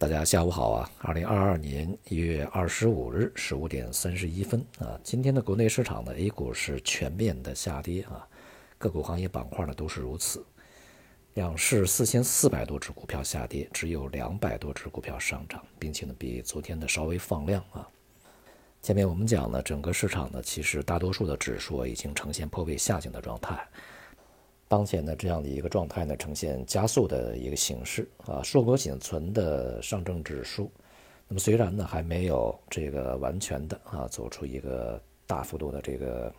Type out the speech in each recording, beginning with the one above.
大家下午好啊！二零二二年一月二十五日十五点三十一分啊，今天的国内市场的 A 股是全面的下跌啊，个股行业板块呢都是如此。两市四千四百多只股票下跌，只有两百多只股票上涨，并且呢比昨天的稍微放量啊。前面我们讲呢，整个市场呢其实大多数的指数已经呈现破位下行的状态。当前的这样的一个状态呢，呈现加速的一个形式啊，硕果仅存的上证指数，那么虽然呢还没有这个完全的啊走出一个大幅度的这个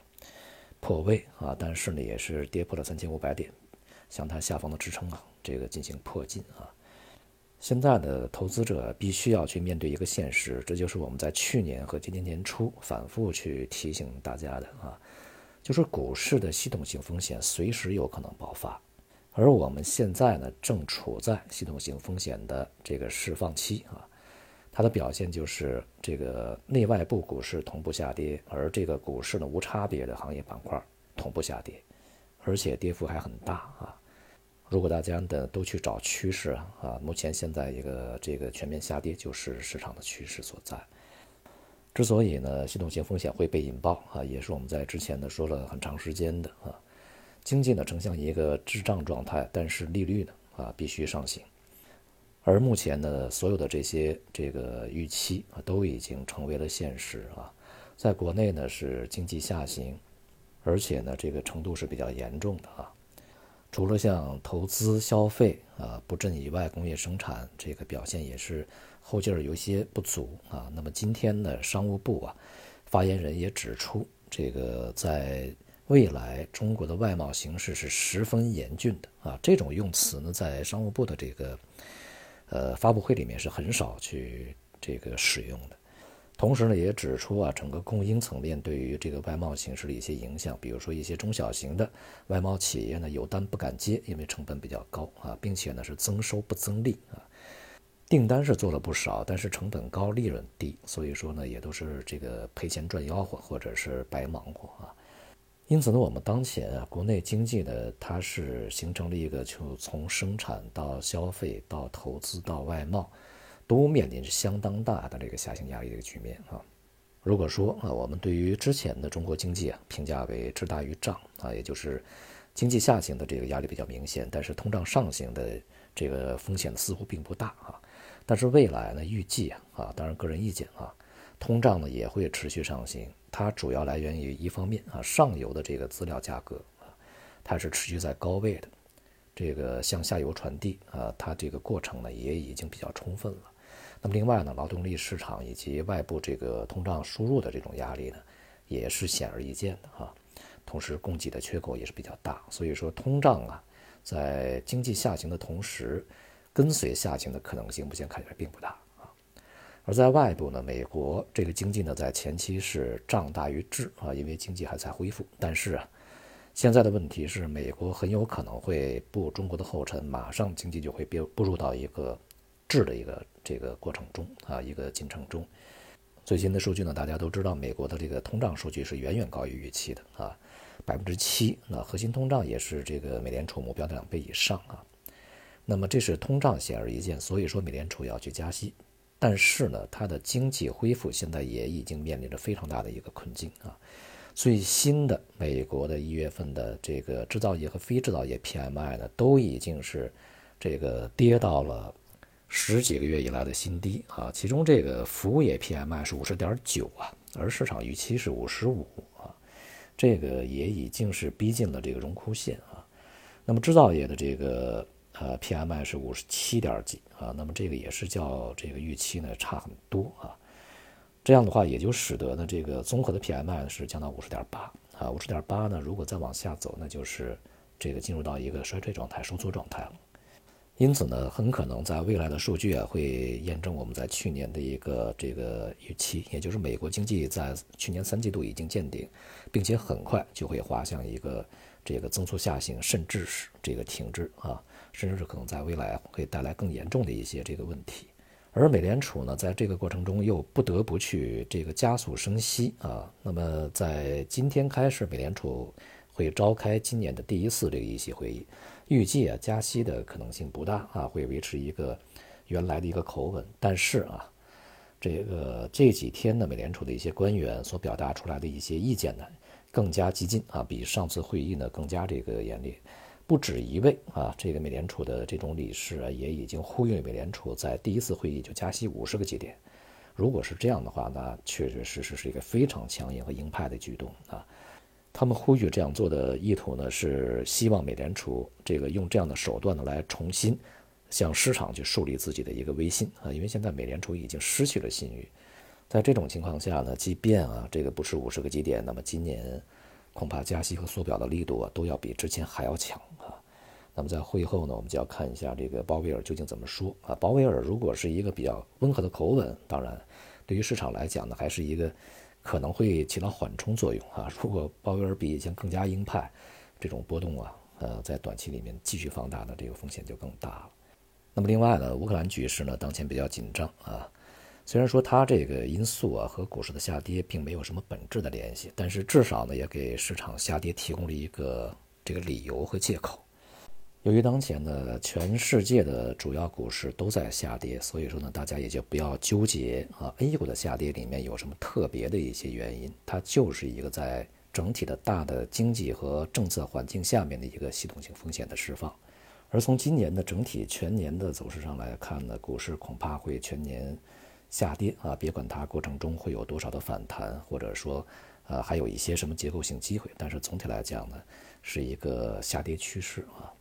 破位啊，但是呢也是跌破了三千五百点，向它下方的支撑啊，这个进行破进啊。现在的投资者必须要去面对一个现实，这就是我们在去年和今年年初反复去提醒大家的啊。就是股市的系统性风险随时有可能爆发，而我们现在呢正处在系统性风险的这个释放期啊，它的表现就是这个内外部股市同步下跌，而这个股市呢无差别的行业板块同步下跌，而且跌幅还很大啊。如果大家的都去找趋势啊，目前现在一个这个全面下跌就是市场的趋势所在。之所以呢，系统性风险会被引爆啊，也是我们在之前呢说了很长时间的啊，经济呢呈现一个滞胀状态，但是利率呢啊必须上行，而目前呢所有的这些这个预期啊都已经成为了现实啊，在国内呢是经济下行，而且呢这个程度是比较严重的啊，除了像投资消费啊不振以外，工业生产这个表现也是。后劲儿有些不足啊，那么今天呢，商务部啊，发言人也指出，这个在未来中国的外贸形势是十分严峻的啊，这种用词呢，在商务部的这个呃发布会里面是很少去这个使用的。同时呢，也指出啊，整个供应层面对于这个外贸形势的一些影响，比如说一些中小型的外贸企业呢，有单不敢接，因为成本比较高啊，并且呢是增收不增利啊。订单是做了不少，但是成本高，利润低，所以说呢，也都是这个赔钱赚吆喝，或者是白忙活啊。因此呢，我们当前啊，国内经济呢，它是形成了一个就从生产到消费到投资到外贸，都面临着相当大的这个下行压力的一个局面啊。如果说啊，我们对于之前的中国经济啊，评价为滞大于胀啊，也就是经济下行的这个压力比较明显，但是通胀上行的这个风险似乎并不大啊。但是未来呢，预计啊，当然个人意见啊，通胀呢也会持续上行。它主要来源于一方面啊，上游的这个资料价格啊，它是持续在高位的，这个向下游传递啊，它这个过程呢也已经比较充分了。那么另外呢，劳动力市场以及外部这个通胀输入的这种压力呢，也是显而易见的哈。同时，供给的缺口也是比较大，所以说通胀啊，在经济下行的同时。跟随下行的可能性目前看起来并不大啊，而在外部呢，美国这个经济呢在前期是胀大于滞啊，因为经济还在恢复。但是啊，现在的问题是，美国很有可能会步中国的后尘，马上经济就会步步入到一个滞的一个这个过程中啊，一个进程中。最新的数据呢，大家都知道，美国的这个通胀数据是远远高于预期的啊，百分之七，那核心通胀也是这个美联储目标的两倍以上啊。那么这是通胀显而易见，所以说美联储要去加息，但是呢，它的经济恢复现在也已经面临着非常大的一个困境啊。最新的美国的一月份的这个制造业和非制造业 PMI 呢，都已经是这个跌到了十几个月以来的新低啊。其中这个服务业 PMI 是五十点九啊，而市场预期是五十五啊，这个也已经是逼近了这个荣枯线啊。那么制造业的这个。呃，PMI 是五十七点几啊，那么这个也是叫这个预期呢差很多啊。这样的话，也就使得呢这个综合的 PMI 是降到五十点八啊，五十点八呢，如果再往下走，那就是这个进入到一个衰退状态、收缩状态了。因此呢，很可能在未来的数据啊会验证我们在去年的一个这个预期，也就是美国经济在去年三季度已经见顶，并且很快就会滑向一个这个增速下行，甚至是这个停滞啊。甚至是可能在未来会带来更严重的一些这个问题，而美联储呢，在这个过程中又不得不去这个加速升息啊。那么在今天开始，美联储会召开今年的第一次这个议息会议，预计啊加息的可能性不大啊，会维持一个原来的一个口吻。但是啊，这个这几天呢，美联储的一些官员所表达出来的一些意见呢，更加激进啊，比上次会议呢更加这个严厉。不止一位啊，这个美联储的这种理事啊，也已经呼吁美联储在第一次会议就加息五十个基点。如果是这样的话，那确确实实是一个非常强硬和鹰派的举动啊。他们呼吁这样做的意图呢，是希望美联储这个用这样的手段呢，来重新向市场去树立自己的一个威信啊。因为现在美联储已经失去了信誉，在这种情况下呢，即便啊这个不是五十个基点，那么今年恐怕加息和缩表的力度啊，都要比之前还要强啊。那么在会后呢，我们就要看一下这个鲍威尔究竟怎么说啊。鲍威尔如果是一个比较温和的口吻，当然对于市场来讲呢，还是一个。可能会起到缓冲作用啊！如果鲍威尔比以前更加鹰派，这种波动啊，呃，在短期里面继续放大的这个风险就更大了。那么另外呢，乌克兰局势呢，当前比较紧张啊。虽然说它这个因素啊和股市的下跌并没有什么本质的联系，但是至少呢，也给市场下跌提供了一个这个理由和借口。由于当前呢，全世界的主要股市都在下跌，所以说呢，大家也就不要纠结啊，A 股的下跌里面有什么特别的一些原因，它就是一个在整体的大的经济和政策环境下面的一个系统性风险的释放。而从今年的整体全年的走势上来看呢，股市恐怕会全年下跌啊，别管它过程中会有多少的反弹，或者说呃还有一些什么结构性机会，但是总体来讲呢，是一个下跌趋势啊。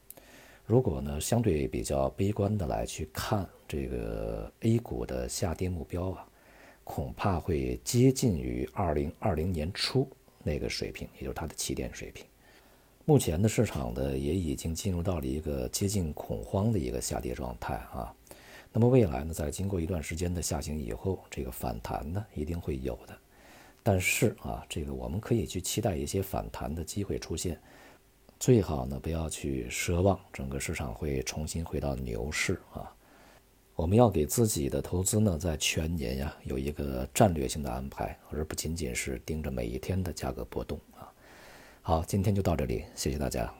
如果呢，相对比较悲观的来去看这个 A 股的下跌目标啊，恐怕会接近于二零二零年初那个水平，也就是它的起点水平。目前的市场呢，也已经进入到了一个接近恐慌的一个下跌状态啊。那么未来呢，在经过一段时间的下行以后，这个反弹呢，一定会有的。但是啊，这个我们可以去期待一些反弹的机会出现。最好呢，不要去奢望整个市场会重新回到牛市啊！我们要给自己的投资呢，在全年呀有一个战略性的安排，而不仅仅是盯着每一天的价格波动啊！好，今天就到这里，谢谢大家。